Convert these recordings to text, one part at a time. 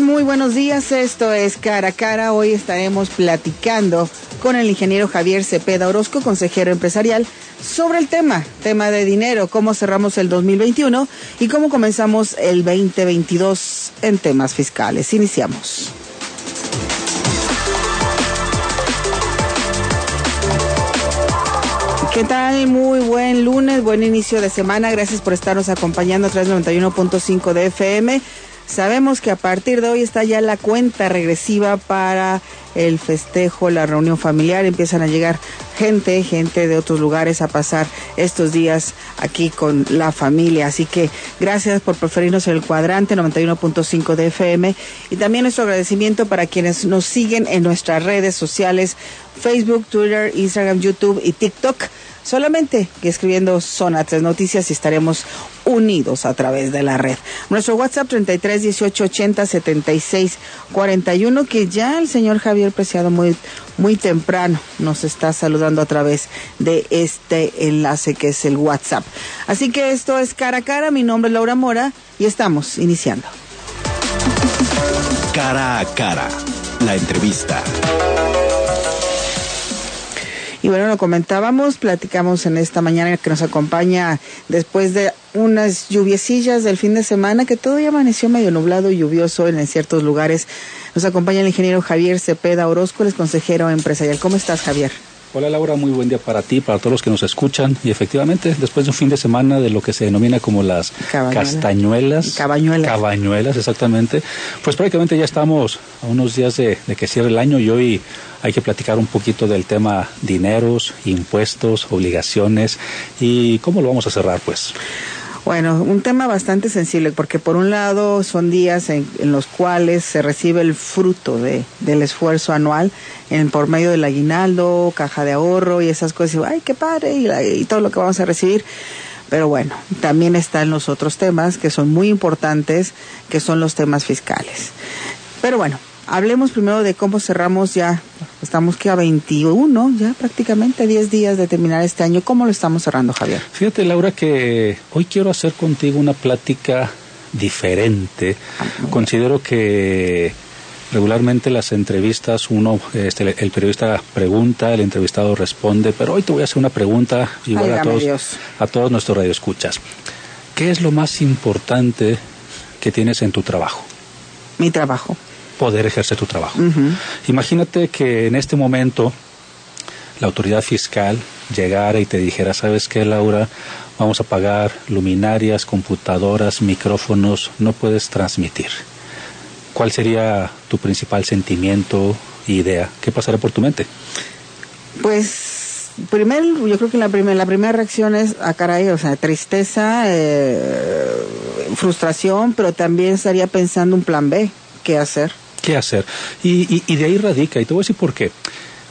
Muy buenos días. Esto es Cara a Cara. Hoy estaremos platicando con el ingeniero Javier Cepeda Orozco, consejero empresarial, sobre el tema, tema de dinero, cómo cerramos el 2021 y cómo comenzamos el 2022 en temas fiscales. Iniciamos. ¿Qué tal? Muy buen lunes, buen inicio de semana. Gracias por estarnos acompañando a través de 91.5 de FM. Sabemos que a partir de hoy está ya la cuenta regresiva para el festejo, la reunión familiar. Empiezan a llegar gente, gente de otros lugares a pasar estos días aquí con la familia. Así que gracias por preferirnos el cuadrante 91.5 de FM y también nuestro agradecimiento para quienes nos siguen en nuestras redes sociales, Facebook, Twitter, Instagram, YouTube y TikTok solamente escribiendo Zona 3 Noticias y estaremos unidos a través de la red. Nuestro WhatsApp 33 18 80 76 41 que ya el señor Javier Preciado muy muy temprano nos está saludando a través de este enlace que es el WhatsApp. Así que esto es cara a cara, mi nombre es Laura Mora y estamos iniciando. Cara a cara, la entrevista. Y bueno, lo comentábamos, platicamos en esta mañana que nos acompaña después de unas lluviecillas del fin de semana, que todavía amaneció medio nublado y lluvioso en ciertos lugares. Nos acompaña el ingeniero Javier Cepeda Orozco, el consejero empresarial. ¿Cómo estás, Javier? Hola Laura, muy buen día para ti, para todos los que nos escuchan. Y efectivamente, después de un fin de semana de lo que se denomina como las castañuelas. Cabañuelas. Cabañuelas, exactamente. Pues prácticamente ya estamos a unos días de, de que cierre el año y hoy hay que platicar un poquito del tema dineros, impuestos, obligaciones y cómo lo vamos a cerrar, pues. Bueno, un tema bastante sensible porque por un lado son días en, los cuales se recibe el fruto de, del esfuerzo anual en, por medio del aguinaldo, caja de ahorro y esas cosas. Ay, qué padre y, y todo lo que vamos a recibir. Pero bueno, también están los otros temas que son muy importantes, que son los temas fiscales. Pero bueno, hablemos primero de cómo cerramos ya, estamos que a 21, ya prácticamente 10 días de terminar este año. ¿Cómo lo estamos cerrando, Javier? Fíjate, Laura, que hoy quiero hacer contigo una plática diferente. Considero que regularmente las entrevistas uno este, el periodista pregunta el entrevistado responde pero hoy te voy a hacer una pregunta igual a todos a todos nuestros radioescuchas qué es lo más importante que tienes en tu trabajo mi trabajo poder ejercer tu trabajo. Imagínate que en este momento la autoridad fiscal llegara y te dijera, ¿sabes qué, Laura? Vamos a pagar luminarias, computadoras, micrófonos, no puedes transmitir. ¿Cuál sería tu principal sentimiento, idea? ¿Qué pasaría por tu mente? Pues primero, yo creo que la, primera la primera reacción es, a ah, caray, o sea, tristeza, eh, frustración, pero también estaría pensando un plan B, ¿qué hacer? Qué hacer. Y, y, de ahí radica, y te voy a decir por qué.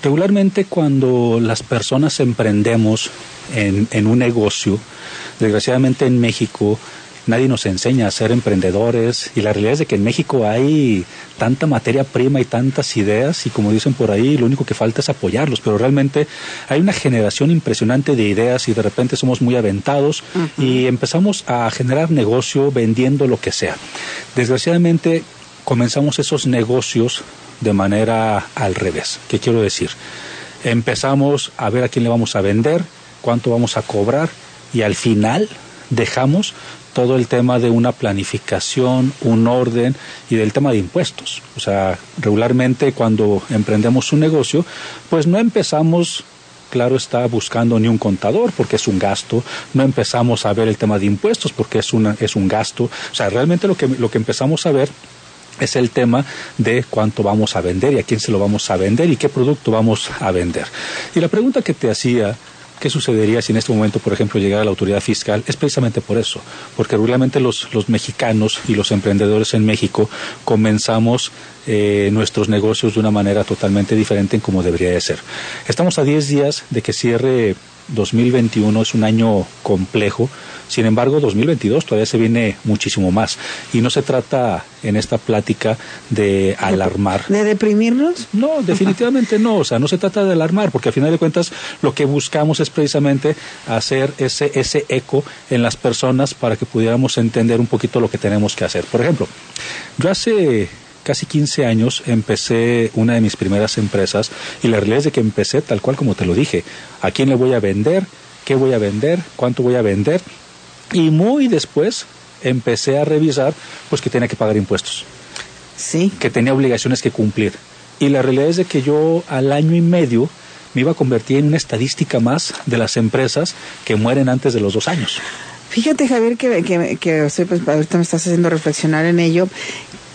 Regularmente cuando las personas emprendemos en, en un negocio, desgraciadamente en México, nadie nos enseña a ser emprendedores y la realidad es de que en México hay tanta materia prima y tantas ideas y como dicen por ahí lo único que falta es apoyarlos pero realmente hay una generación impresionante de ideas y de repente somos muy aventados y empezamos a generar negocio vendiendo lo que sea desgraciadamente comenzamos esos negocios de manera al revés. ¿Qué quiero decir? Empezamos a ver a quién le vamos a vender, cuánto vamos a cobrar, y al final dejamos todo el tema de una planificación, un orden y del tema de impuestos. O sea, regularmente cuando emprendemos un negocio, pues no empezamos claro está buscando ni un contador porque es un gasto, no empezamos a ver el tema de impuestos porque es, una, es un gasto, o sea, realmente lo que, lo que empezamos a ver es el tema de cuánto vamos a vender y a quién se lo vamos a vender y qué producto vamos a vender. Y la pregunta que te hacía ¿Qué sucedería si en este momento, por ejemplo, llegara la autoridad fiscal? Es precisamente por eso, porque regularmente los, los mexicanos y los emprendedores en México comenzamos eh, nuestros negocios de una manera totalmente diferente en como debería de ser. Estamos a 10 días de que cierre 2021, es un año complejo, sin embargo 2022 todavía se viene muchísimo más y no se trata en esta plática de alarmar. ¿De deprimirnos? No, definitivamente no, o sea, no se trata de alarmar porque al final de cuentas lo que buscamos es precisamente hacer ese, ese eco en las personas para que pudiéramos entender un poquito lo que tenemos que hacer. Por ejemplo, yo hace casi 15 años empecé una de mis primeras empresas y la realidad es de que empecé tal cual como te lo dije. ¿A quién le voy a vender? ¿Qué voy a vender? ¿Cuánto voy a vender? Y muy después empecé a revisar pues que tenía que pagar impuestos. Sí. Que tenía obligaciones que cumplir. Y la realidad es de que yo al año y medio me iba a convertir en una estadística más de las empresas que mueren antes de los dos años. Fíjate, Javier, que, que, que pues, ahorita me estás haciendo reflexionar en ello.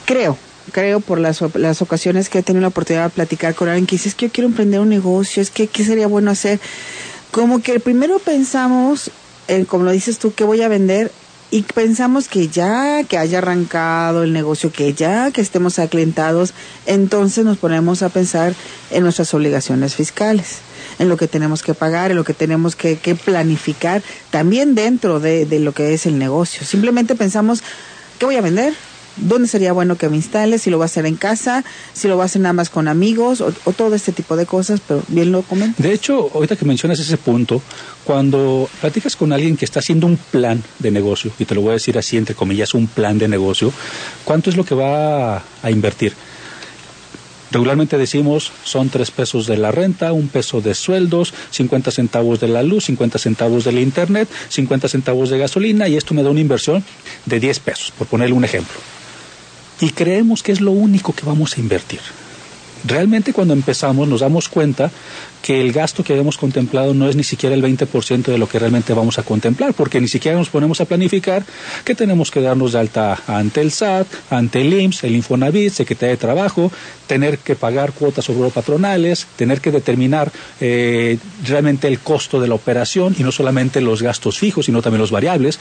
Creo, creo por las, las ocasiones que he tenido la oportunidad de platicar con alguien que dice, es que yo quiero emprender un negocio, es que qué sería bueno hacer. Como que primero pensamos, en, como lo dices tú, qué voy a vender y pensamos que ya que haya arrancado el negocio, que ya que estemos aclientados, entonces nos ponemos a pensar en nuestras obligaciones fiscales, en lo que tenemos que pagar, en lo que tenemos que, que planificar, también dentro de, de lo que es el negocio. Simplemente pensamos, ¿qué voy a vender? Dónde sería bueno que me instale, si lo va a hacer en casa, si lo va a hacer nada más con amigos o, todo este tipo de cosas, pero bien lo comento. De hecho, ahorita que mencionas ese punto, cuando platicas con alguien que está haciendo un plan de negocio, y te lo voy a decir así entre comillas, un plan de negocio, ¿cuánto es lo que va a, invertir? Regularmente decimos son tres pesos de la renta, un peso de sueldos, 50 centavos de la luz, 50 centavos del internet, 50 centavos de gasolina y esto me da una inversión de 10 pesos, por ponerle un ejemplo y creemos que es lo único que vamos a invertir. Realmente cuando empezamos nos damos cuenta que el gasto que habíamos contemplado no es ni siquiera el 20% de lo que realmente vamos a contemplar, porque ni siquiera nos ponemos a planificar que tenemos que darnos de alta ante el SAT, ante el IMSS, el Infonavit, Secretaría de Trabajo, tener que pagar cuotas patronales, tener que determinar eh, realmente el costo de la operación y no solamente los gastos fijos, sino también los variables.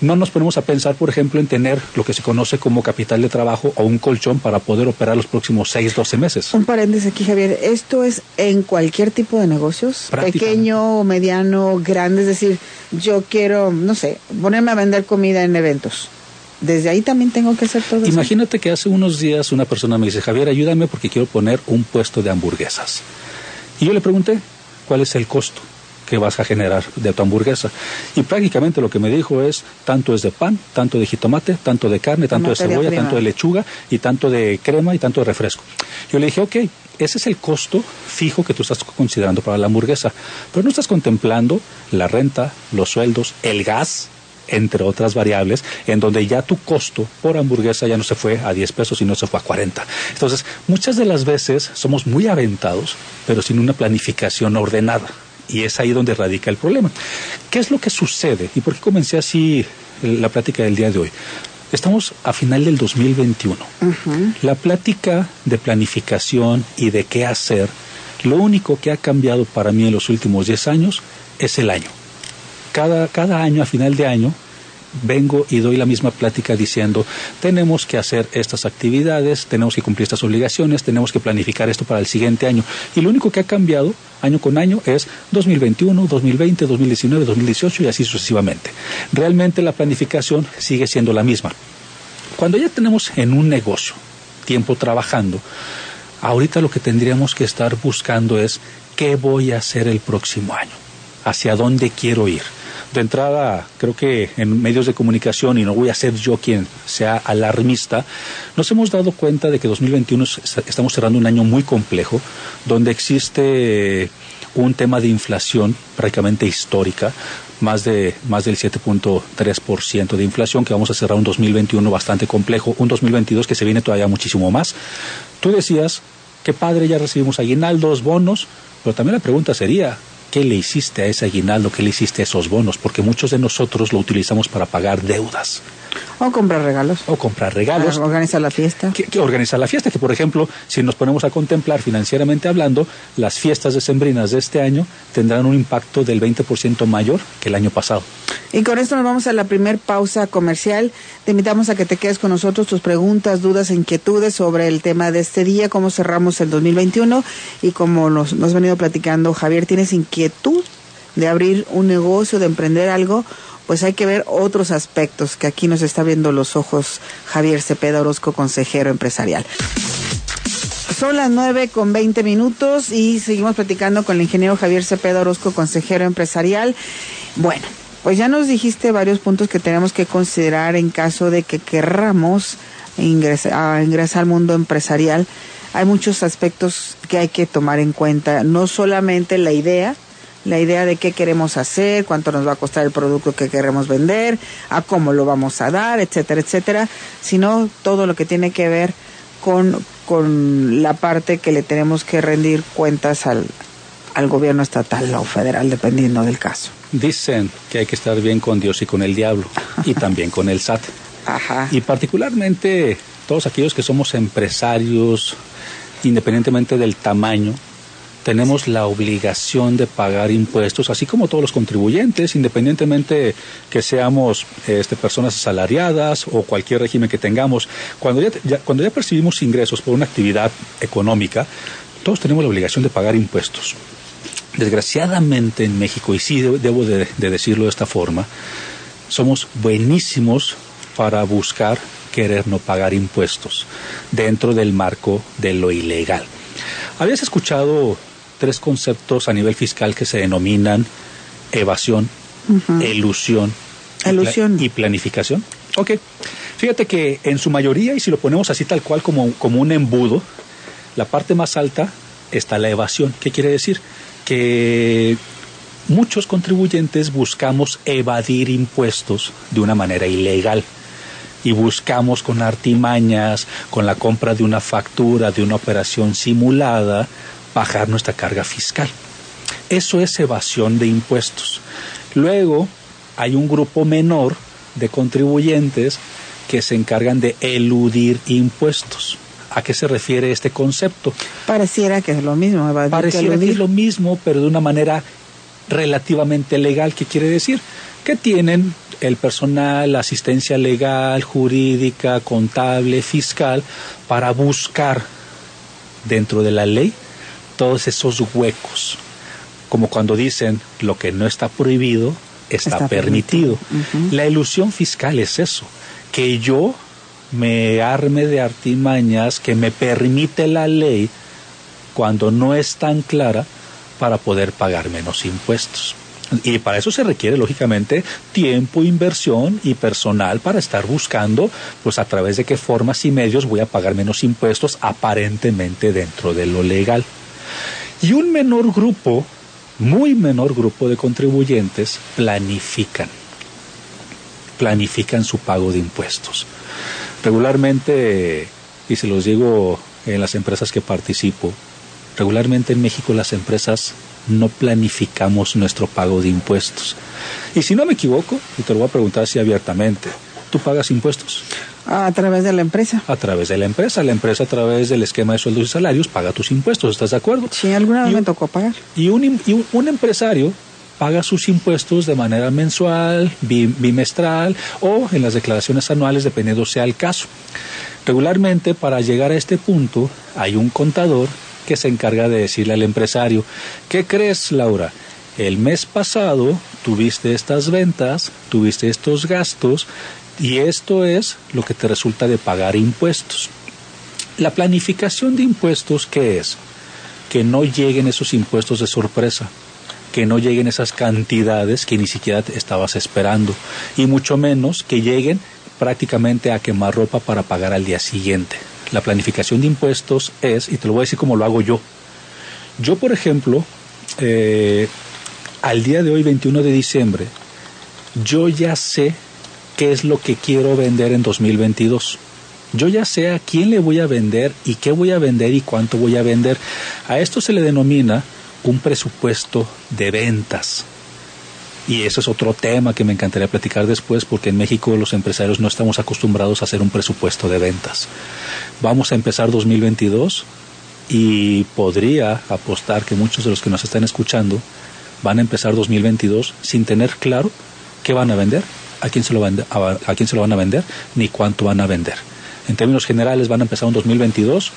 No nos ponemos a pensar, por ejemplo, en tener lo que se conoce como capital de trabajo o un colchón para poder operar los próximos 6, 12 meses. Un paréntesis aquí, Javier. Esto es en cualquier tipo de negocios, pequeño, mediano, grande, es decir, yo quiero, no sé, ponerme a vender comida en eventos. Desde ahí también tengo que hacer todo Imagínate que hace unos días una persona me dice, Javier, ayúdame porque quiero poner un puesto de hamburguesas. Y yo le pregunté, ¿cuál es el costo? Que vas a generar de tu hamburguesa. Y prácticamente lo que me dijo es, tanto es de pan, tanto de jitomate, tanto de carne, tanto de cebolla, tanto de lechuga y tanto de crema y tanto de refresco. Yo le dije, ok, ese es el costo fijo que tú estás considerando para la hamburguesa, pero no estás contemplando la renta, los sueldos, el gas, entre otras variables, en donde ya tu costo por hamburguesa ya no se fue a 10 pesos, sino se fue a 40. Entonces, muchas de las veces somos muy aventados, pero sin una planificación ordenada. Y es ahí donde radica el problema. ¿Qué es lo que sucede? ¿Y por qué comencé así la plática del día de hoy? Estamos a final del 2021. La plática de planificación y de qué hacer, lo único que ha cambiado para mí en los últimos 10 años es el año. Cada, cada año, a final de año, vengo y doy la misma plática diciendo, tenemos que hacer estas actividades, tenemos que cumplir estas obligaciones, tenemos que planificar esto para el siguiente año. Y lo único que ha cambiado año con año es 2021, 2020, 2019, 2018 y así sucesivamente. Realmente la planificación sigue siendo la misma. Cuando ya tenemos en un negocio tiempo trabajando, ahorita lo que tendríamos que estar buscando es qué voy a hacer el próximo año, hacia dónde quiero ir de entrada, creo que en medios de comunicación, y no voy a ser yo quien sea alarmista, nos hemos dado cuenta de que 2021 estamos cerrando un año muy complejo, donde existe un tema de inflación prácticamente histórica, más, de, más del 7.3% de inflación, que vamos a cerrar un 2021 bastante complejo, un 2022 que se viene todavía muchísimo más. Tú decías, qué padre, ya recibimos aguinaldos, bonos, pero también la pregunta sería, ¿qué le hiciste a ese aguinaldo? ¿Qué le hiciste a esos bonos? Porque muchos de nosotros lo utilizamos para pagar deudas. O comprar regalos. O comprar regalos. Organizar la fiesta. Que, organizar la fiesta, que por ejemplo, si nos ponemos a contemplar financieramente hablando, las fiestas decembrinas de este año tendrán un impacto del 20% mayor que el año pasado. Y con esto nos vamos a la primer pausa comercial. Te invitamos a que te quedes con nosotros tus preguntas, dudas e inquietudes sobre el tema de este día, cómo cerramos el 2021 y como nos, nos ha venido platicando Javier, ¿tienes inquietud de abrir un negocio, de emprender algo? Pues hay que ver otros aspectos que aquí nos está viendo los ojos Javier Cepeda Orozco, consejero empresarial. Son las nueve con veinte minutos y seguimos platicando con el ingeniero Javier Cepeda Orozco, consejero empresarial. Bueno, pues ya nos dijiste varios puntos que tenemos que considerar en caso de que querramos ingresar, ingresar al mundo empresarial. Hay muchos aspectos que hay que tomar en cuenta, no solamente la idea, la idea de qué queremos hacer, cuánto nos va a costar el producto que queremos vender, a cómo lo vamos a dar, etcétera, etcétera, sino todo lo que tiene que ver con, con la parte que le tenemos que rendir cuentas al, al gobierno estatal o federal, dependiendo del caso. Dicen que hay que estar bien con Dios y con el diablo, y también con el SAT. Ajá. Y particularmente todos aquellos que somos empresarios, independientemente del tamaño, tenemos la obligación de pagar impuestos, así como todos los contribuyentes, independientemente que seamos este, personas asalariadas o cualquier régimen que tengamos. Cuando ya, cuando ya percibimos ingresos por una actividad económica, todos tenemos la obligación de pagar impuestos. Desgraciadamente en México, y sí debo de, de decirlo de esta forma, somos buenísimos para buscar querer no pagar impuestos dentro del marco de lo ilegal. ¿Habías escuchado tres conceptos a nivel fiscal que se denominan evasión, elusión, Y, planificación. Ok. Fíjate que en su mayoría, y si lo ponemos así tal cual como, como un embudo, la parte más alta está la evasión. ¿Qué quiere decir? Que muchos contribuyentes buscamos evadir impuestos de una manera ilegal y buscamos con artimañas, con la compra de una factura, de una operación simulada, bajar nuestra carga fiscal. Eso es evasión de impuestos. Luego hay un grupo menor de contribuyentes que se encargan de eludir impuestos. ¿A qué se refiere este concepto? Pareciera que es lo mismo. Pareciera que, es lo mismo, pero de una manera relativamente legal. ¿Qué quiere decir? Que tienen el personal, la asistencia legal, jurídica, contable, fiscal, para buscar dentro de la ley todos esos huecos, como cuando dicen lo que no está prohibido está, permitido. La ilusión fiscal es eso, que yo me arme de artimañas que me permite la ley cuando no es tan clara para poder pagar menos impuestos. Y para eso se requiere, lógicamente, tiempo, inversión y personal para estar buscando, pues a través de qué formas y medios voy a pagar menos impuestos aparentemente dentro de lo legal. Y un menor grupo, muy menor grupo de contribuyentes planifican, planifican su pago de impuestos. Regularmente, y se los digo en las empresas que participo, regularmente en México las empresas no planificamos nuestro pago de impuestos. Y si no me equivoco, y te lo voy a preguntar así abiertamente, ¿tú pagas impuestos? A través de la empresa. A través de la empresa. La empresa a través del esquema de sueldos y salarios paga tus impuestos, ¿estás de acuerdo? Sí, alguna vez me tocó pagar. Y un, un, empresario paga sus impuestos de manera mensual, bimestral o en las declaraciones anuales, dependiendo sea el caso. Regularmente, para llegar a este punto, hay un contador que se encarga de decirle al empresario, ¿qué crees, Laura? El mes pasado tuviste estas ventas, tuviste estos gastos, y esto es lo que te resulta de pagar impuestos. La planificación de impuestos, ¿qué es? Que no lleguen esos impuestos de sorpresa, que no lleguen esas cantidades que ni siquiera estabas esperando, y mucho menos que lleguen prácticamente a quemar ropa para pagar al día siguiente. La planificación de impuestos es, y te lo voy a decir como lo hago yo. Yo, por ejemplo, eh, al día de hoy, 21 de diciembre, yo ya sé qué es lo que quiero vender en 2022. Yo ya sé a quién le voy a vender y qué voy a vender y cuánto voy a vender. A esto se le denomina un presupuesto de ventas. Y ese es otro tema que me encantaría platicar después porque en México los empresarios no estamos acostumbrados a hacer un presupuesto de ventas. Vamos a empezar 2022 y podría apostar que muchos de los que nos están escuchando van a empezar 2022 sin tener claro qué van a vender, a quién se lo, van a, quién se lo van a vender, ni cuánto van a vender. En términos generales van a empezar un 2022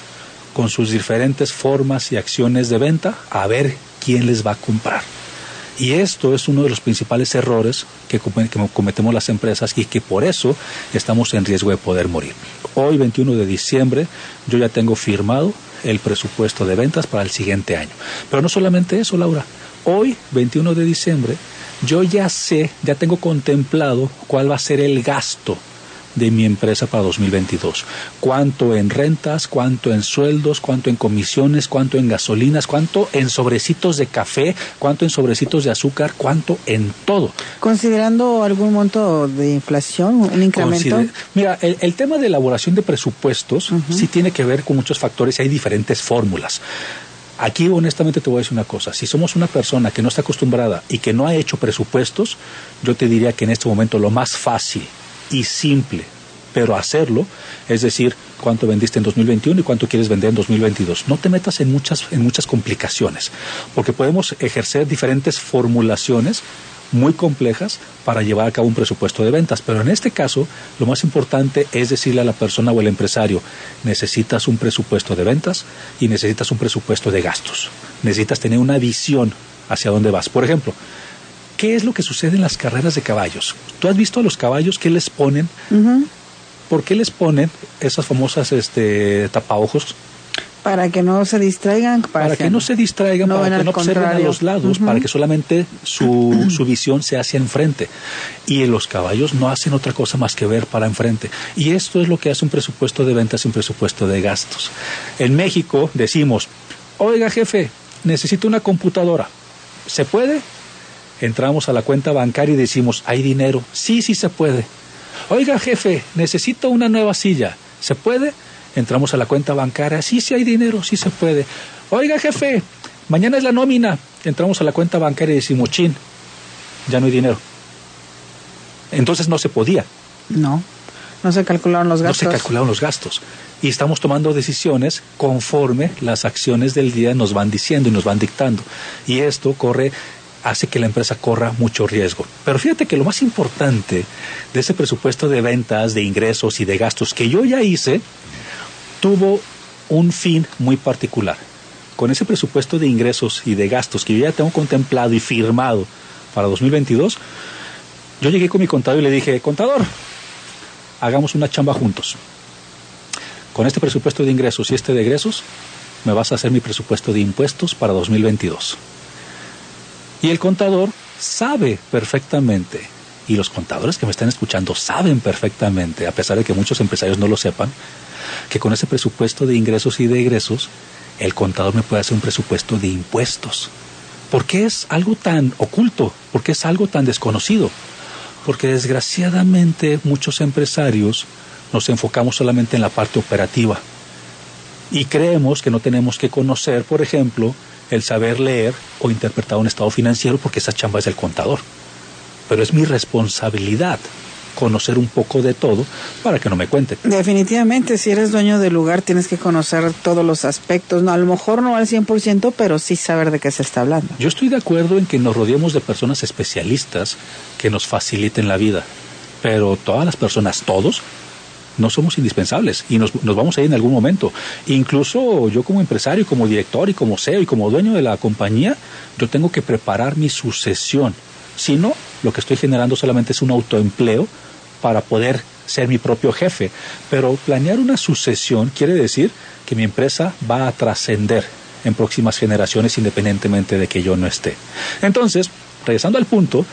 con sus diferentes formas y acciones de venta a ver quién les va a comprar. Y esto es uno de los principales errores que, cometemos las empresas y que por eso estamos en riesgo de poder morir. Hoy, 21 de diciembre, yo ya tengo firmado el presupuesto de ventas para el siguiente año. Pero no solamente eso, Laura. Hoy, 21 de diciembre, yo ya sé, ya tengo contemplado cuál va a ser el gasto de mi empresa para 2022. Cuánto en rentas, cuánto en sueldos, cuánto en comisiones, cuánto en gasolinas, cuánto en sobrecitos de café, cuánto en sobrecitos de azúcar, cuánto en todo. Considerando algún monto de inflación, un incremento. mira, el, tema de elaboración de presupuestos sí tiene que ver con muchos factores y hay diferentes fórmulas. Aquí honestamente te voy a decir una cosa, si somos una persona que no está acostumbrada y que no ha hecho presupuestos, yo te diría que en este momento lo más fácil y simple, pero hacerlo, es decir, cuánto vendiste en 2021 y cuánto quieres vender en 2022. No te metas en muchas, en muchas complicaciones, porque podemos ejercer diferentes formulaciones muy complejas para llevar a cabo un presupuesto de ventas. Pero en este caso, lo más importante es decirle a la persona o el empresario, necesitas un presupuesto de ventas y necesitas un presupuesto de gastos. Necesitas tener una visión hacia dónde vas. Por ejemplo, ¿Qué es lo que sucede en las carreras de caballos? ¿Tú has visto a los caballos qué les ponen? ¿Por qué les ponen esas famosas este, tapaojos? Para que no se distraigan. Para, que, no se distraigan, para que no observen a los lados, para que solamente su, su, visión se hacia enfrente. Y los caballos no hacen otra cosa más que ver para enfrente. Y esto es lo que hace un presupuesto de ventas y un presupuesto de gastos. En México decimos, oiga jefe, necesito una computadora. ¿Se puede? entramos a la cuenta bancaria y decimos, ¿hay dinero? Sí, sí se puede. Oiga, jefe, necesito una nueva silla. ¿Se puede? Entramos a la cuenta bancaria, sí, sí hay dinero, sí se puede. Oiga, jefe, mañana es la nómina. Entramos a la cuenta bancaria y decimos, chin, ya no hay dinero. Entonces no se podía. No, no se calcularon los gastos. No se calcularon los gastos. Y estamos tomando decisiones conforme las acciones del día nos van diciendo y nos van dictando. Y esto corre hace que la empresa corra mucho riesgo. Pero fíjate que lo más importante de ese presupuesto de ventas, de ingresos y de gastos que yo ya hice, tuvo un fin muy particular. Con ese presupuesto de ingresos y de gastos que yo ya tengo contemplado y firmado para 2022, yo llegué con mi contador y le dije, contador, hagamos una chamba juntos. Con este presupuesto de ingresos y este de egresos, me vas a hacer mi presupuesto de impuestos para 2022. Y el contador sabe perfectamente, y los contadores que me están escuchando saben perfectamente, a pesar de que muchos empresarios no lo sepan, que con ese presupuesto de ingresos y de egresos, el contador me puede hacer un presupuesto de impuestos. ¿Por qué es algo tan oculto? ¿Por qué es algo tan desconocido? Porque desgraciadamente muchos empresarios nos enfocamos solamente en la parte operativa y creemos que no tenemos que conocer, por ejemplo, el saber leer o interpretar un estado financiero porque esa chamba es del contador. Pero es mi responsabilidad conocer un poco de todo para que no me cuenten. Definitivamente, si eres dueño del lugar tienes que conocer todos los aspectos, no, a lo mejor no al 100%, pero sí saber de qué se está hablando. Yo estoy de acuerdo en que nos rodeemos de personas especialistas que nos faciliten la vida, pero todas las personas, todos, no somos indispensables y nos, vamos a ir en algún momento. Incluso yo como empresario, como director y como CEO y como dueño de la compañía, yo tengo que preparar mi sucesión. Si no, lo que estoy generando solamente es un autoempleo para poder ser mi propio jefe. Pero planear una sucesión quiere decir que mi empresa va a trascender en próximas generaciones independientemente de que yo no esté. Entonces, regresando al punto,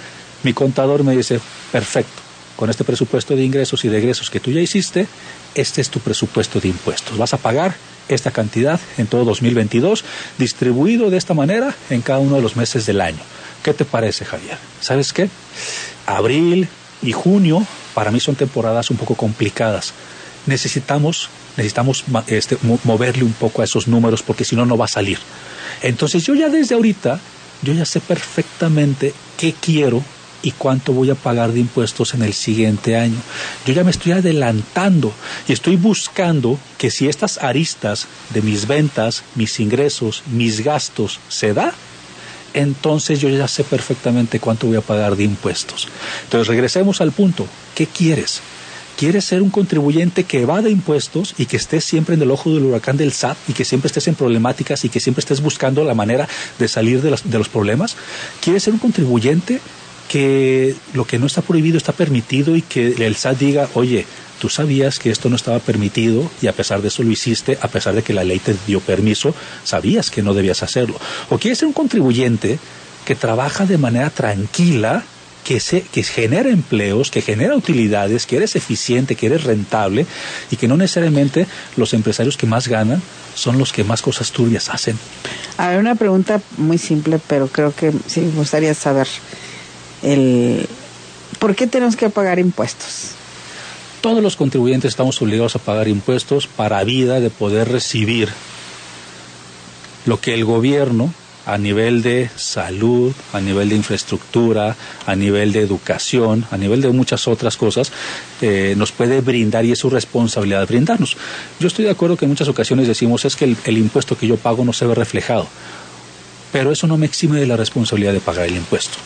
mi contador me dice, perfecto, con este presupuesto de ingresos y de egresos que tú ya hiciste, este es tu presupuesto de impuestos. Vas a pagar esta cantidad en todo 2022, distribuido de esta manera en cada uno de los meses del año. ¿Qué te parece, Javier? ¿Sabes qué? abril y junio para mí son temporadas un poco complicadas. Necesitamos, necesitamos este, moverle un poco a esos números porque si no, no va a salir. Entonces yo ya desde ahorita, yo ya sé perfectamente qué quiero y cuánto voy a pagar de impuestos en el siguiente año. Yo ya me estoy adelantando y estoy buscando que si estas aristas de mis ventas, mis ingresos, mis gastos se da, entonces yo ya sé perfectamente cuánto voy a pagar de impuestos. Entonces regresemos al punto, ¿qué quieres? ¿Quieres ser un contribuyente que evade impuestos y que estés siempre en el ojo del huracán del SAT y que siempre estés en problemáticas y que siempre estés buscando la manera de salir de, de los problemas? ¿Quieres ser un contribuyente que lo que no está prohibido está permitido y que el SAT diga, oye, tú sabías que esto no estaba permitido y a pesar de eso lo hiciste, a pesar de que la ley te dio permiso, sabías que no debías hacerlo. O quieres ser un contribuyente que trabaja de manera tranquila, que, se, que genera empleos, que genera utilidades, que eres eficiente, que eres rentable y que no necesariamente los empresarios que más ganan son los que más cosas turbias hacen. A ver, una pregunta muy simple, pero creo que sí me gustaría saber ¿por qué tenemos que pagar impuestos? todos los contribuyentes estamos obligados a pagar impuestos para vida de poder recibir lo que el gobierno a nivel de salud, a nivel de infraestructura, a nivel de educación, a nivel de muchas otras cosas, eh, nos puede brindar y es su responsabilidad brindarnos. Yo estoy de acuerdo que en muchas ocasiones decimos es que el impuesto que yo pago no se ve reflejado, pero eso no me exime de la responsabilidad de pagar el impuesto.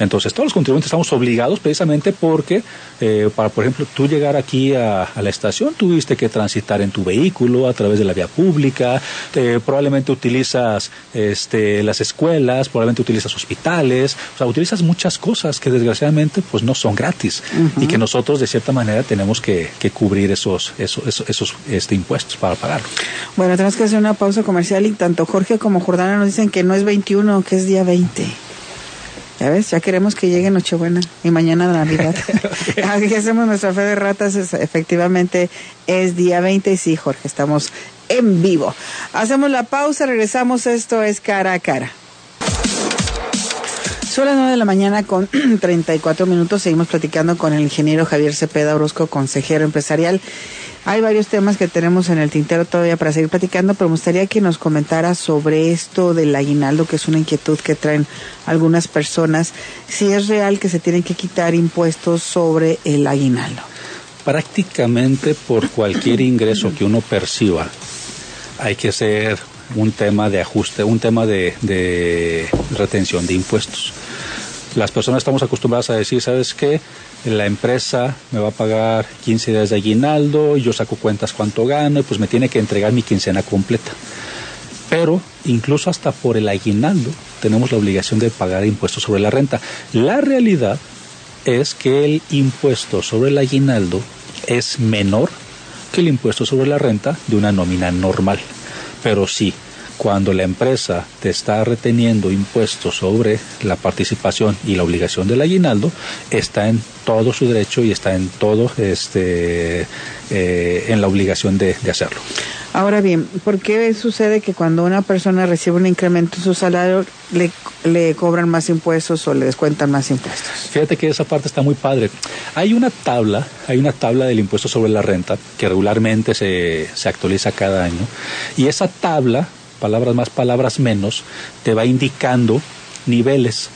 Entonces, todos los contribuyentes estamos obligados precisamente porque, eh, para, por ejemplo, tú llegar aquí a, la estación, tuviste que transitar en tu vehículo a través de la vía pública, probablemente utilizas este, las escuelas, probablemente utilizas hospitales, o sea, utilizas muchas cosas que desgraciadamente pues no son gratis y que nosotros de cierta manera tenemos que, cubrir esos, esos, esos, este, impuestos para pagarlo. Bueno, tenemos que hacer una pausa comercial y tanto Jorge como Jordana nos dicen que no es 21, que es día 20. Ya ves, ya queremos que llegue Nochebuena y mañana Navidad. Aquí hacemos nuestra fe de ratas, efectivamente es día 20 y sí, Jorge, estamos en vivo. Hacemos la pausa, regresamos, esto es cara a cara. Son las 9 de la mañana con 34 minutos. Seguimos platicando con el ingeniero Javier Cepeda Orozco, consejero empresarial. Hay varios temas que tenemos en el tintero todavía para seguir platicando, pero me gustaría que nos comentara sobre esto del aguinaldo, que es una inquietud que traen algunas personas, si es real que se tienen que quitar impuestos sobre el aguinaldo. Prácticamente por cualquier ingreso que uno perciba, hay que hacer un tema de ajuste, un tema de retención de impuestos. Las personas estamos acostumbradas a decir, ¿sabes qué? la empresa me va a pagar 15 días de aguinaldo, yo saco cuentas cuánto gano, y pues me tiene que entregar mi quincena completa. Pero incluso hasta por el aguinaldo tenemos la obligación de pagar impuestos sobre la renta. La realidad es que el impuesto sobre el aguinaldo es menor que el impuesto sobre la renta de una nómina normal. Pero sí, cuando la empresa te está reteniendo impuestos sobre la participación y la obligación del aguinaldo, está en todo su derecho y está en todo este eh, en la obligación de, hacerlo. Ahora bien, ¿por qué sucede que cuando una persona recibe un incremento en su salario le, le cobran más impuestos o le descuentan más impuestos? Fíjate que esa parte está muy padre. Hay una tabla, hay una tabla del impuesto sobre la renta que regularmente se, se actualiza cada año y esa tabla palabras más, palabras menos, te va indicando niveles.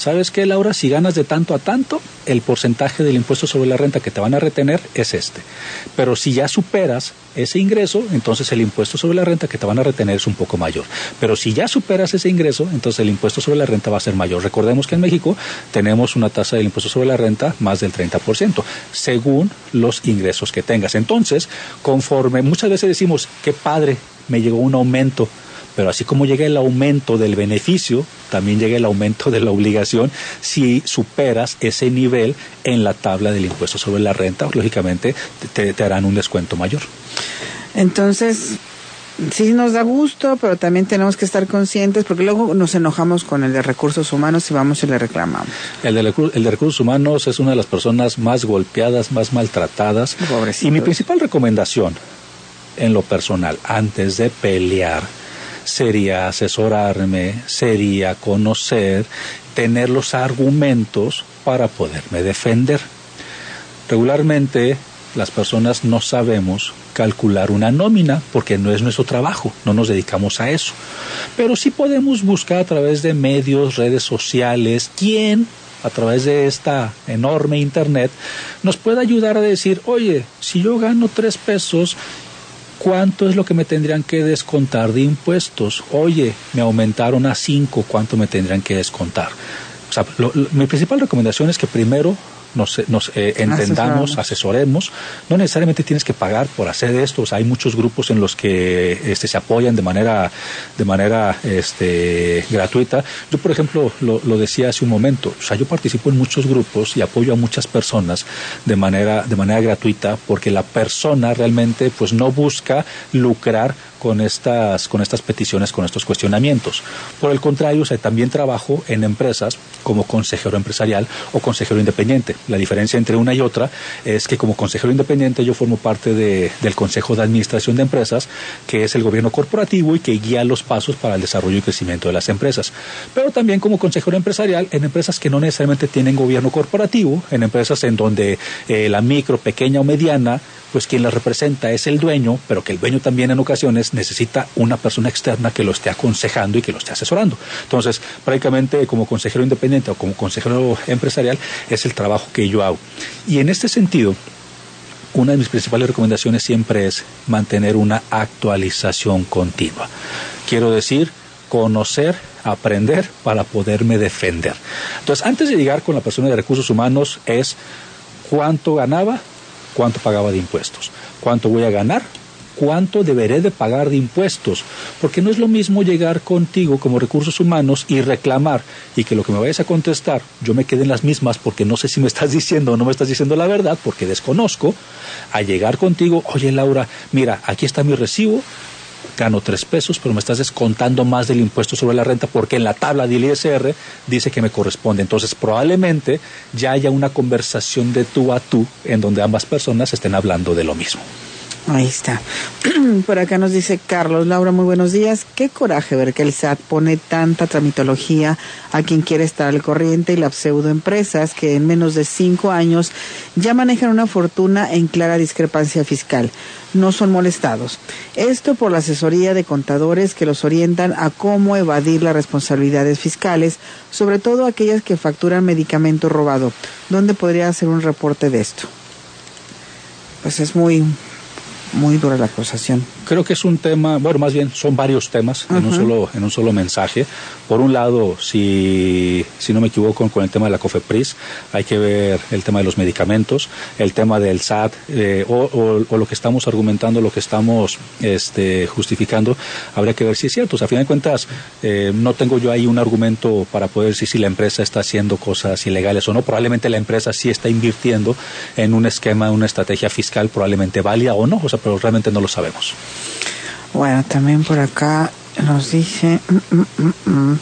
¿Sabes qué, Laura? Si ganas de tanto a tanto, el porcentaje del impuesto sobre la renta que te van a retener es este. Pero si ya superas ese ingreso, entonces el impuesto sobre la renta que te van a retener es un poco mayor. Pero si ya superas ese ingreso, entonces el impuesto sobre la renta va a ser mayor. Recordemos que en México tenemos una tasa del impuesto sobre la renta más del 30%, según los ingresos que tengas. Entonces, conforme muchas veces decimos, qué padre, me llegó un aumento pero así como llega el aumento del beneficio, también llega el aumento de la obligación si superas ese nivel en la tabla del impuesto sobre la renta, lógicamente te, harán un descuento mayor. Entonces, sí nos da gusto, pero también tenemos que estar conscientes porque luego nos enojamos con el de recursos humanos y vamos y le reclamamos. El de, el de recursos humanos es una de las personas más golpeadas, más maltratadas. Y mi principal recomendación en lo personal, antes de pelear, sería asesorarme, sería conocer, tener los argumentos para poderme defender. Regularmente las personas no sabemos calcular una nómina porque no es nuestro trabajo, no nos dedicamos a eso. Pero sí podemos buscar a través de medios, redes sociales, quién a través de esta enorme internet nos puede ayudar a decir, oye, si yo gano tres pesos ¿cuánto es lo que me tendrían que descontar de impuestos? Oye, me aumentaron a cinco, ¿cuánto me tendrían que descontar? O sea, mi principal recomendación es que primero nos, nos eh, entendamos, asesoremos. No necesariamente tienes que pagar por hacer esto. O sea, hay muchos grupos en los que este, se apoyan de manera, de manera este, gratuita. Yo, por ejemplo, lo, lo, decía hace un momento. O sea, yo participo en muchos grupos y apoyo a muchas personas de manera, de manera gratuita porque la persona realmente pues no busca lucrar con estas, con estas peticiones, con estos cuestionamientos. Por el contrario, también trabajo en empresas como consejero empresarial o consejero independiente. La diferencia entre una y otra es que como consejero independiente yo formo parte del Consejo de Administración de Empresas, que es el gobierno corporativo y que guía los pasos para el desarrollo y crecimiento de las empresas. Pero también como consejero empresarial en empresas que no necesariamente tienen gobierno corporativo, en empresas en donde eh, la micro, pequeña o mediana pues quien la representa es el dueño, pero que el dueño también en ocasiones necesita una persona externa que lo esté aconsejando y que lo esté asesorando. Entonces, prácticamente como consejero independiente o como consejero empresarial es el trabajo que yo hago. Y en este sentido, una de mis principales recomendaciones siempre es mantener una actualización continua. Quiero decir, conocer, aprender para poderme defender. Entonces, antes de llegar con la persona de recursos humanos es cuánto ganaba, cuánto pagaba de impuestos, cuánto voy a ganar, cuánto deberé de pagar de impuestos, porque no es lo mismo llegar contigo como recursos humanos y reclamar y que lo que me vayas a contestar yo me quede en las mismas porque no sé si me estás diciendo o no me estás diciendo la verdad porque desconozco, a llegar contigo, oye Laura, mira, aquí está mi recibo, gano tres pesos, pero me estás descontando más del impuesto sobre la renta porque en la tabla del ISR dice que me corresponde. Entonces, probablemente ya haya una conversación de tú a tú en donde ambas personas estén hablando de lo mismo. Ahí está. Por acá nos dice Carlos, Laura, muy buenos días. Qué coraje ver que el SAT pone tanta tramitología a quien quiere estar al corriente y las pseudoempresas que en menos de cinco años ya manejan una fortuna en clara discrepancia fiscal. No son molestados. Esto por la asesoría de contadores que los orientan a cómo evadir las responsabilidades fiscales, sobre todo aquellas que facturan medicamento robado. ¿Dónde podría hacer un reporte de esto? Pues es muy muy dura la acusación. Creo que es un tema, bueno, más bien son varios temas en, un solo, en un solo mensaje. Por un lado, si, si no me equivoco con el tema de la COFEPRIS, hay que ver el tema de los medicamentos, el tema del SAT, eh, o, o, lo que estamos argumentando, lo que estamos este, justificando, habría que ver si es cierto. O sea, a fin de cuentas, eh, no tengo yo ahí un argumento para poder decir si la empresa está haciendo cosas ilegales o no. Probablemente la empresa sí está invirtiendo en un esquema, una estrategia fiscal probablemente válida o no, o sea, pero realmente no lo sabemos. Bueno, también por acá nos dice, mm, mm, mm,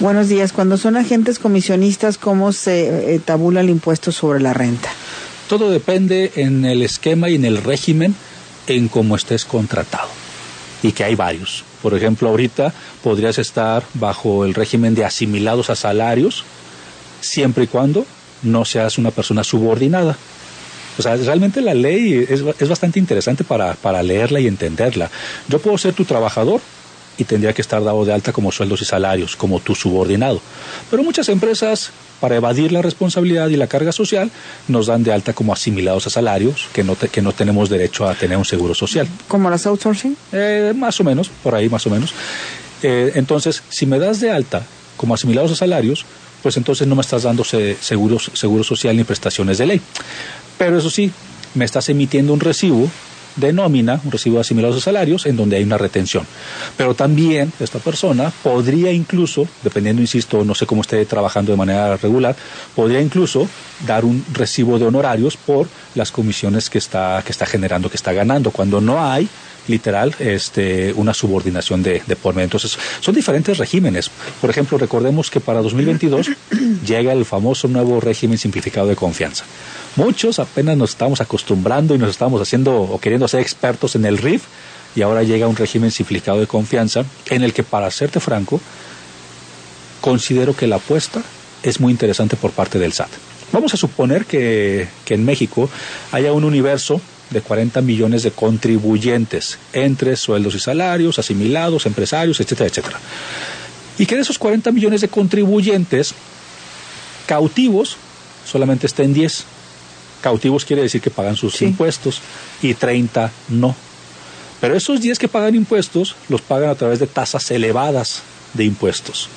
buenos días, cuando son agentes comisionistas, ¿cómo se eh, tabula el impuesto sobre la renta? Todo depende en el esquema y en el régimen en cómo estés contratado. Y que hay varios. Por ejemplo, ahorita podrías estar bajo el régimen de asimilados a salarios, siempre y cuando no seas una persona subordinada. O sea, realmente la ley es, es bastante interesante para, para leerla y entenderla. Yo puedo ser tu trabajador, y tendría que estar dado de alta como sueldos y salarios, como tu subordinado. Pero muchas empresas, para evadir la responsabilidad y la carga social, nos dan de alta como asimilados a salarios, que no, te, que no tenemos derecho a tener un seguro social. ¿Como las outsourcing? Eh, más o menos, por ahí más o menos. Eh, entonces, si me das de alta como asimilados a salarios, pues entonces no me estás dando seguro, seguro social ni prestaciones de ley. Pero eso sí, me estás emitiendo un recibo de nómina, un recibo asimilado a salarios, en donde hay una retención. Pero también esta persona podría incluso, dependiendo, insisto, no sé cómo esté trabajando de manera regular, podría incluso dar un recibo de honorarios por las comisiones que está, que está generando, que está ganando, cuando no hay literal este, una subordinación de, de por medio. Entonces, son diferentes regímenes. Por ejemplo, recordemos que para 2022 llega el famoso nuevo régimen simplificado de confianza. Muchos apenas nos estamos acostumbrando y nos estamos haciendo o queriendo ser expertos en el RIF y ahora llega un régimen simplificado de confianza en el que, para serte franco, considero que la apuesta es muy interesante por parte del SAT. Vamos a suponer que, que en México haya un universo de 40 millones de contribuyentes entre sueldos y salarios, asimilados, empresarios, etcétera, etcétera. Y que de esos 40 millones de contribuyentes cautivos solamente estén 10. Cautivos quiere decir que pagan sus impuestos y 30 no. Pero esos 10 que pagan impuestos los pagan a través de tasas elevadas de impuestos.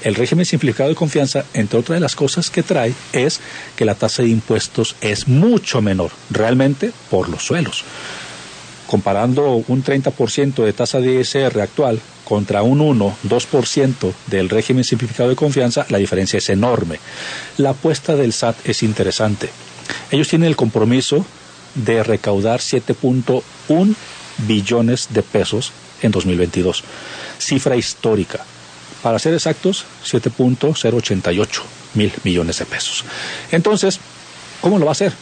El régimen simplificado de confianza, entre otras de las cosas que trae, es que la tasa de impuestos es mucho menor, realmente por los suelos. Comparando un 30% de tasa de ISR actual contra un 1, 2% del régimen simplificado de confianza, la diferencia es enorme. La apuesta del SAT es interesante. Ellos tienen el compromiso de recaudar 7.1 billones de pesos en 2022, cifra histórica. Para ser exactos, 7.088 mil millones de pesos. Entonces, ¿cómo lo va a hacer?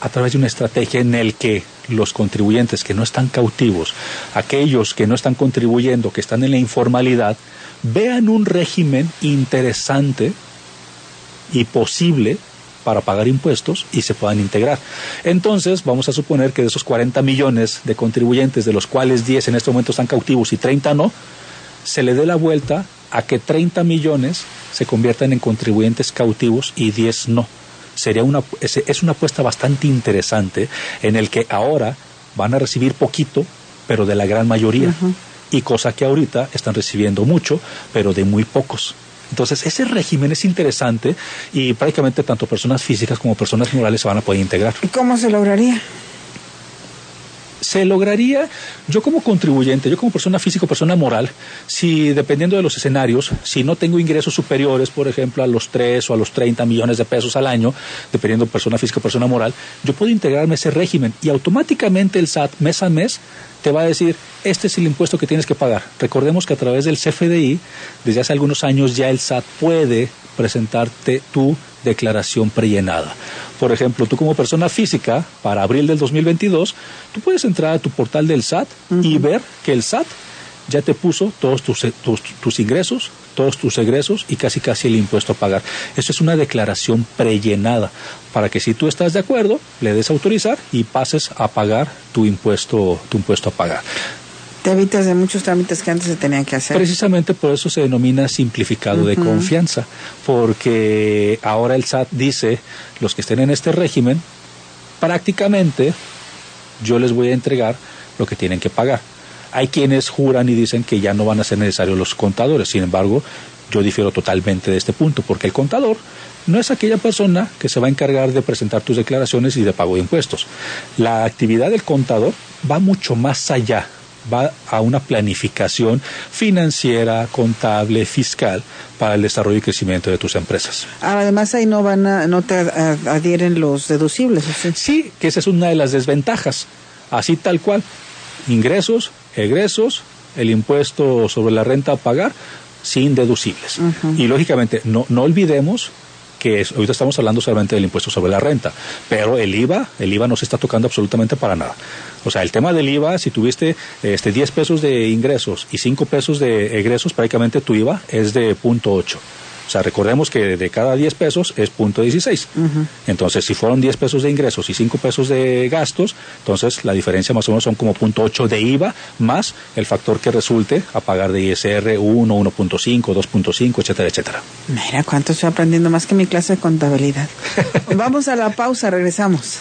A través de una estrategia en el que los contribuyentes que no están cautivos, aquellos que no están contribuyendo, que están en la informalidad, vean un régimen interesante y posible para pagar impuestos y se puedan integrar. Entonces, vamos a suponer que de esos 40 millones de contribuyentes, de los cuales 10 en este momento están cautivos y 30 no, se le dé la vuelta a que 30 millones se conviertan en contribuyentes cautivos y 10 no. Sería una, es, una apuesta bastante interesante en el que ahora van a recibir poquito, pero de la gran mayoría. Y cosa que ahorita están recibiendo mucho, pero de muy pocos. Entonces, ese régimen es interesante y prácticamente tanto personas físicas como personas morales se van a poder integrar. ¿Y cómo se lograría? se lograría, yo como contribuyente, yo como persona física o persona moral, si dependiendo de los escenarios, si no tengo ingresos superiores, por ejemplo, a los 3 o a los 30 millones de pesos al año, dependiendo de persona física o persona moral, yo puedo integrarme a ese régimen y automáticamente el SAT mes a mes te va a decir, este es el impuesto que tienes que pagar. Recordemos que a través del CFDI, desde hace algunos años ya el SAT puede presentarte tu declaración prellenada. Por ejemplo, tú como persona física, para abril del 2022, tú puedes entrar a tu portal del SAT y ver que el SAT ya te puso todos tus, tus, ingresos, todos tus egresos y casi casi el impuesto a pagar. Eso es una declaración prellenada para que si tú estás de acuerdo, le des a autorizar y pases a pagar tu impuesto, tu impuesto a pagar. Te evitas de muchos trámites que antes se tenían que hacer. Precisamente por eso se denomina simplificado de confianza, porque ahora el SAT dice, los que estén en este régimen, prácticamente yo les voy a entregar lo que tienen que pagar. Hay quienes juran y dicen que ya no van a ser necesarios los contadores, sin embargo, yo difiero totalmente de este punto, porque el contador no es aquella persona que se va a encargar de presentar tus declaraciones y de pago de impuestos. La actividad del contador va mucho más allá va a una planificación financiera, contable, fiscal para el desarrollo y crecimiento de tus empresas. Además ahí no van a, no te adhieren los deducibles. ¿sí? sí, que esa es una de las desventajas. Así tal cual, ingresos, egresos, el impuesto sobre la renta a pagar sin deducibles. Y lógicamente no, no olvidemos que ahorita estamos hablando solamente del impuesto sobre la renta, pero el IVA, el IVA no se está tocando absolutamente para nada. O sea, el tema del IVA, si tuviste este 10 pesos de ingresos y 5 pesos de egresos, prácticamente tu IVA es de punto 8. O sea, recordemos que de cada 10 pesos es punto 16. Entonces, si fueron 10 pesos de ingresos y 5 pesos de gastos, entonces la diferencia más o menos son como punto 8 de IVA más el factor que resulte a pagar de ISR 1, 1.5, 2.5, etcétera, etcétera. Mira cuánto estoy aprendiendo más que mi clase de contabilidad. Vamos a la pausa, regresamos.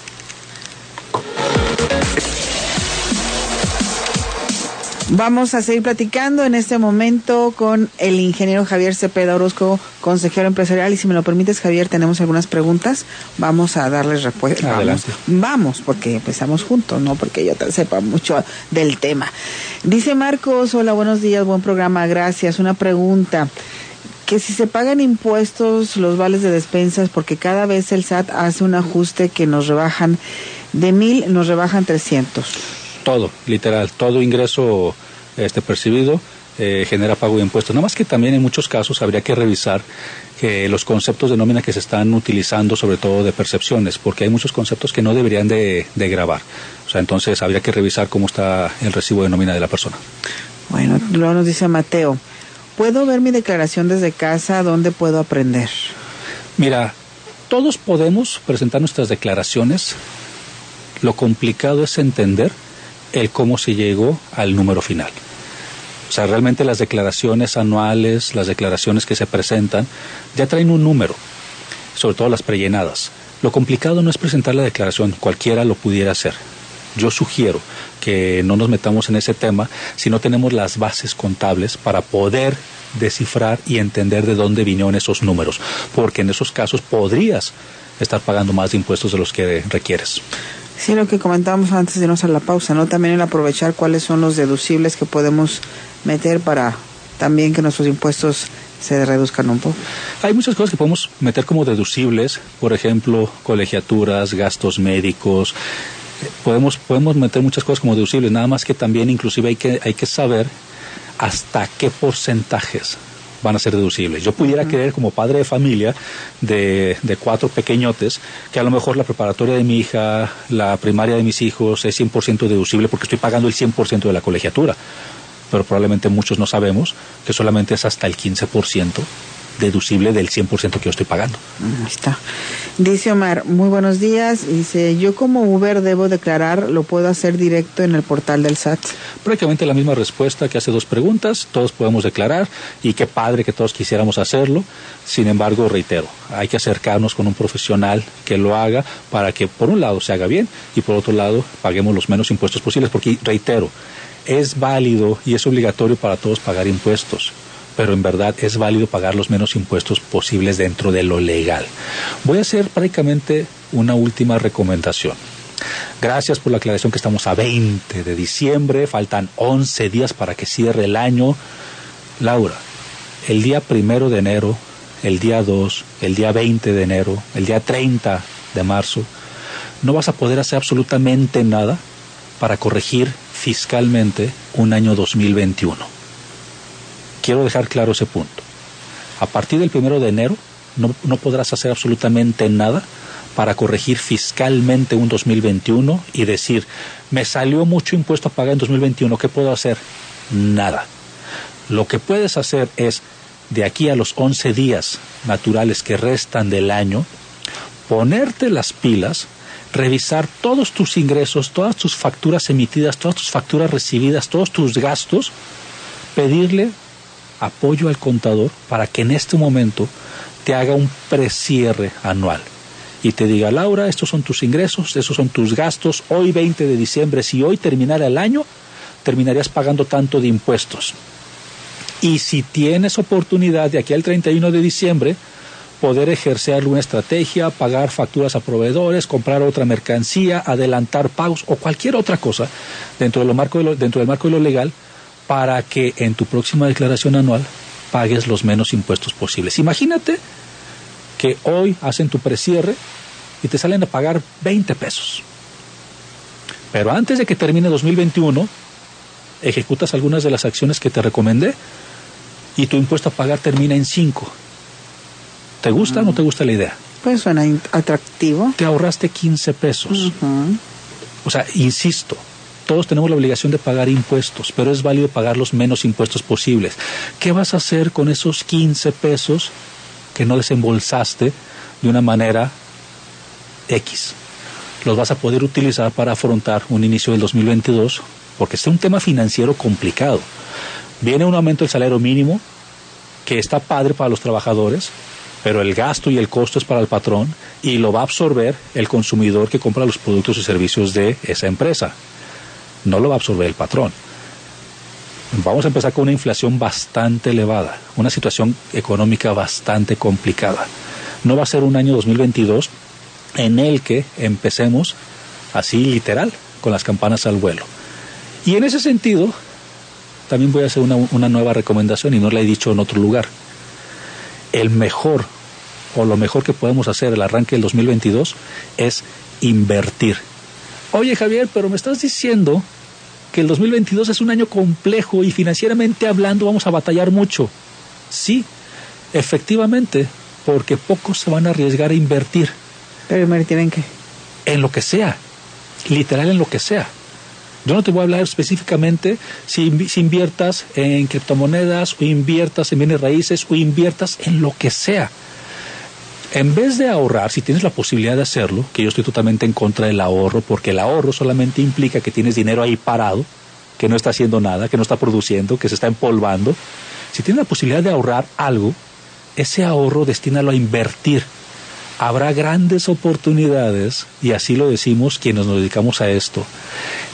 Vamos a seguir platicando en este momento con el ingeniero Javier Cepeda Orozco, consejero empresarial. Y si me lo permites, Javier, tenemos algunas preguntas. Vamos a darles respuesta. Vamos, vamos, porque empezamos juntos, no porque yo te sepa mucho del tema. Dice Marcos, hola, buenos días, buen programa, gracias. Una pregunta que si se pagan impuestos los vales de despensas, porque cada vez el SAT hace un ajuste que nos rebajan de mil, nos rebajan trescientos todo, literal, todo ingreso este percibido eh, genera pago de impuestos. Nada más que también en muchos casos habría que revisar que los conceptos de nómina que se están utilizando, sobre todo de percepciones, porque hay muchos conceptos que no deberían de, de grabar. O sea, entonces habría que revisar cómo está el recibo de nómina de la persona. Bueno, luego nos dice Mateo, ¿puedo ver mi declaración desde casa? ¿Dónde puedo aprender? Mira, todos podemos presentar nuestras declaraciones. Lo complicado es entender el cómo se llegó al número final. O sea, realmente las declaraciones anuales, las declaraciones que se presentan, ya traen un número, sobre todo las prellenadas. Lo complicado no es presentar la declaración, cualquiera lo pudiera hacer. Yo sugiero que no nos metamos en ese tema si no tenemos las bases contables para poder descifrar y entender de dónde vinieron esos números, porque en esos casos podrías estar pagando más impuestos de los que requieres. Sí, lo que comentábamos antes de irnos a la pausa, ¿no? También el aprovechar cuáles son los deducibles que podemos meter para también que nuestros impuestos se reduzcan un poco. Hay muchas cosas que podemos meter como deducibles, por ejemplo, colegiaturas, gastos médicos. Podemos, podemos meter muchas cosas como deducibles, nada más que también inclusive hay que, hay que saber hasta qué porcentajes van a ser deducibles. Yo pudiera creer como padre de familia de, de, cuatro pequeñotes que a lo mejor la preparatoria de mi hija, la primaria de mis hijos es 100% deducible porque estoy pagando el 100% de la colegiatura. Pero probablemente muchos no sabemos que solamente es hasta el 15% deducible del 100% que yo estoy pagando. Ahí está. Dice Omar, muy buenos días. Dice, yo como Uber debo declarar, lo puedo hacer directo en el portal del SAT. Prácticamente la misma respuesta que hace dos preguntas, todos podemos declarar y qué padre que todos quisiéramos hacerlo. Sin embargo, reitero, hay que acercarnos con un profesional que lo haga para que por un lado se haga bien y por otro lado paguemos los menos impuestos posibles, porque reitero, es válido y es obligatorio para todos pagar impuestos pero en verdad es válido pagar los menos impuestos posibles dentro de lo legal. Voy a hacer prácticamente una última recomendación. Gracias por la aclaración que estamos a 20 de diciembre, faltan 11 días para que cierre el año. Laura, el día primero de enero, el día 2, el día 20 de enero, el día 30 de marzo, no vas a poder hacer absolutamente nada para corregir fiscalmente un año 2021 quiero dejar claro ese punto. A partir del primero de enero no, no, podrás hacer absolutamente nada para corregir fiscalmente un 2021 y decir, me salió mucho impuesto a pagar en 2021, ¿qué puedo hacer? Nada. Lo que puedes hacer es, de aquí a los 11 días naturales que restan del año, ponerte las pilas, revisar todos tus ingresos, todas tus facturas emitidas, todas tus facturas recibidas, todos tus gastos, pedirle apoyo al contador para que en este momento te haga un precierre anual y te diga, Laura, estos son tus ingresos, estos son tus gastos, hoy 20 de diciembre, si hoy terminara el año, terminarías pagando tanto de impuestos. Y si tienes oportunidad de aquí al 31 de diciembre, poder ejercer alguna estrategia, pagar facturas a proveedores, comprar otra mercancía, adelantar pagos o cualquier otra cosa dentro, de dentro del marco de lo legal, para que en tu próxima declaración anual pagues los menos impuestos posibles. Imagínate que hoy hacen tu precierre y te salen a pagar 20 pesos. Pero antes de que termine 2021, ejecutas algunas de las acciones que te recomendé y tu impuesto a pagar termina en 5. ¿Te gusta o no te gusta la idea? Pues suena atractivo. Te ahorraste 15 pesos. Uh -huh. O sea, insisto, todos tenemos la obligación de pagar impuestos, pero es válido pagar los menos impuestos posibles. ¿Qué vas a hacer con esos 15 pesos que no desembolsaste de una manera X? Los vas a poder utilizar para afrontar un inicio del 2022, porque es un tema financiero complicado. Viene un aumento del salario mínimo, que está padre para los trabajadores, pero el gasto y el costo es para el patrón y lo va a absorber el consumidor que compra los productos y servicios de esa empresa no lo va a absorber el patrón. Vamos a empezar con una inflación bastante elevada, una situación económica bastante complicada. No va a ser un año 2022 en el que empecemos así literal, con las campanas al vuelo. Y en ese sentido, también voy a hacer una, una nueva recomendación y no la he dicho en otro lugar. El mejor o lo mejor que podemos hacer el arranque del 2022 es invertir. Oye Javier, pero me estás diciendo que el 2022 es un año complejo y financieramente hablando vamos a batallar mucho. Sí, efectivamente, porque pocos se van a arriesgar a invertir. ¿Pero invertir en qué? En lo que sea, literal en lo que sea. Yo no te voy a hablar específicamente si, inviertas en criptomonedas o inviertas en bienes raíces o inviertas en lo que sea. En vez de ahorrar, si tienes la posibilidad de hacerlo, que yo estoy totalmente en contra del ahorro, porque el ahorro solamente implica que tienes dinero ahí parado, que no está haciendo nada, que no está produciendo, que se está empolvando. Si tienes la posibilidad de ahorrar algo, ese ahorro destínalo a invertir. Habrá grandes oportunidades, y así lo decimos quienes nos dedicamos a esto,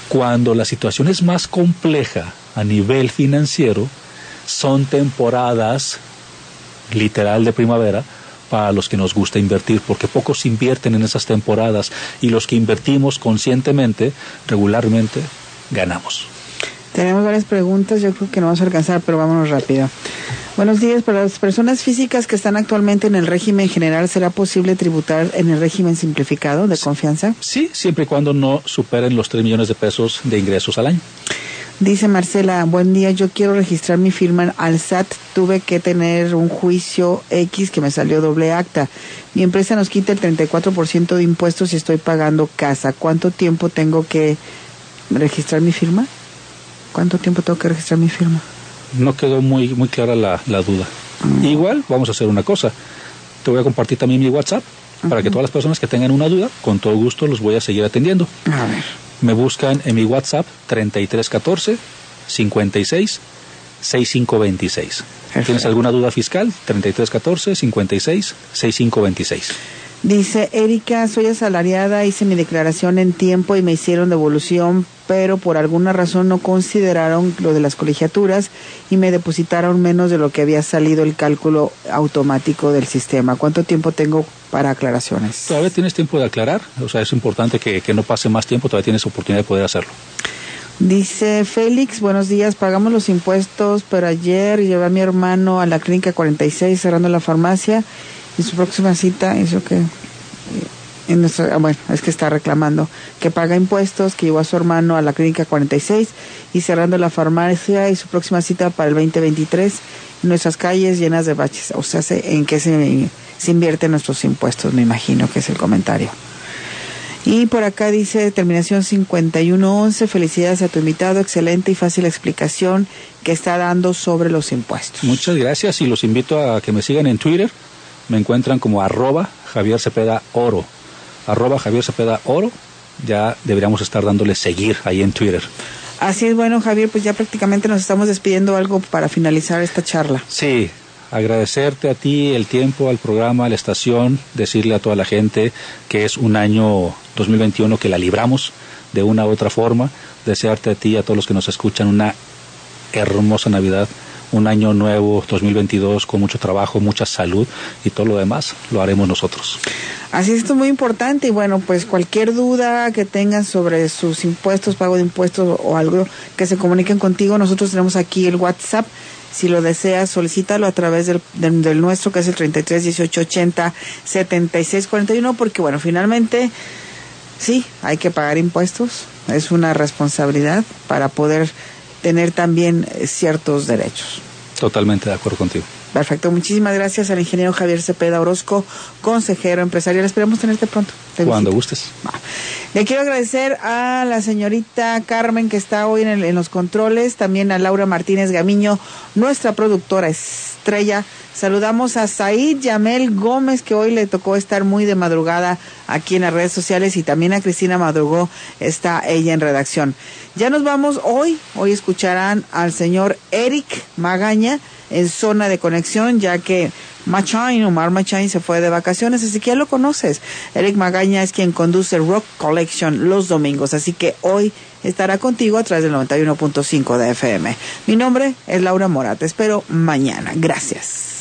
cuando la situación es más compleja a nivel financiero, son temporadas literal de primavera para los que nos gusta invertir, porque pocos invierten en esas temporadas y los que invertimos conscientemente, regularmente, ganamos. Tenemos varias preguntas, yo creo que no vamos a alcanzar, pero vámonos rápido. Buenos días. Para las personas físicas que están actualmente en el régimen general, ¿será posible tributar en el régimen simplificado de confianza? Sí, siempre y cuando no superen los 3 millones de pesos de ingresos al año. Dice Marcela, buen día, yo quiero registrar mi firma al SAT. Tuve que tener un juicio X que me salió doble acta. Mi empresa nos quita el 34% de impuestos y estoy pagando casa. ¿Cuánto tiempo tengo que registrar mi firma? ¿Cuánto tiempo tengo que registrar mi firma? no quedó muy, muy clara la, duda. Mm. Igual, vamos a hacer una cosa. Te voy a compartir también mi WhatsApp para que todas las personas que tengan una duda, con todo gusto los voy a seguir atendiendo. A ver. Me buscan en mi WhatsApp 3314 56 6526. ¿Tienes alguna duda fiscal? 3314 56 6526. Dice Erika, soy asalariada, hice mi declaración en tiempo y me hicieron devolución, pero por alguna razón no consideraron lo de las colegiaturas y me depositaron menos de lo que había salido el cálculo automático del sistema. ¿Cuánto tiempo tengo para aclaraciones? Todavía tienes tiempo de aclarar, o sea, es importante que, que no pase más tiempo, todavía tienes oportunidad de poder hacerlo. Dice Félix, buenos días, pagamos los impuestos, pero ayer llevé a mi hermano a la clínica 46 cerrando la farmacia y su próxima cita hizo que en nuestra, ah, bueno, es que está reclamando que paga impuestos, que llevó a su hermano a la clínica 46 y cerrando la farmacia y su próxima cita para el 2023 nuestras calles llenas de baches. O sea, en qué se, se invierten nuestros impuestos, me imagino que es el comentario. Y por acá dice terminación 5111, felicidades a tu invitado, excelente y fácil explicación que está dando sobre los impuestos. Muchas gracias y los invito a que me sigan en Twitter, me encuentran como arroba Javier Cepeda Oro. Arroba Javier Cepeda Oro. Ya deberíamos estar dándole seguir ahí en Twitter. Así es, bueno, Javier, pues ya prácticamente nos estamos despidiendo algo para finalizar esta charla. Sí, agradecerte a ti el tiempo, al programa, a la estación, decirle a toda la gente que es un año 2021 que la libramos de una u otra forma, desearte a ti y a todos los que nos escuchan una hermosa Navidad un año nuevo 2022 con mucho trabajo, mucha salud y todo lo demás lo haremos nosotros. Así es, esto es muy importante y bueno, pues cualquier duda que tengan sobre sus impuestos, pago de impuestos o algo que se comuniquen contigo, nosotros tenemos aquí el WhatsApp. Si lo deseas, solicítalo a través del, del, nuestro, que es el 33 18 80 76 41, porque bueno, finalmente sí, hay que pagar impuestos, es una responsabilidad para poder tener también eh, ciertos derechos. Totalmente de acuerdo contigo. Perfecto, muchísimas gracias al ingeniero Javier Cepeda Orozco, consejero empresarial. Esperamos tenerte pronto. Cuando gustes. Le quiero agradecer a la señorita Carmen que está hoy en, en los controles, también a Laura Martínez Gamiño, nuestra productora estrella. Saludamos a Said Yamel Gómez, que hoy le tocó estar muy de madrugada aquí en las redes sociales, y también a Cristina Madrugó, está ella en redacción. Ya nos vamos hoy, hoy escucharán al señor Eric Magaña en zona de conexión, ya que Machain, Omar Machain se fue de vacaciones, así que ya lo conoces. Eric Magaña es quien conduce Rock Collection los domingos, así que hoy estará contigo a través del 91.5 de FM. Mi nombre es Laura Mora, te espero mañana. Gracias.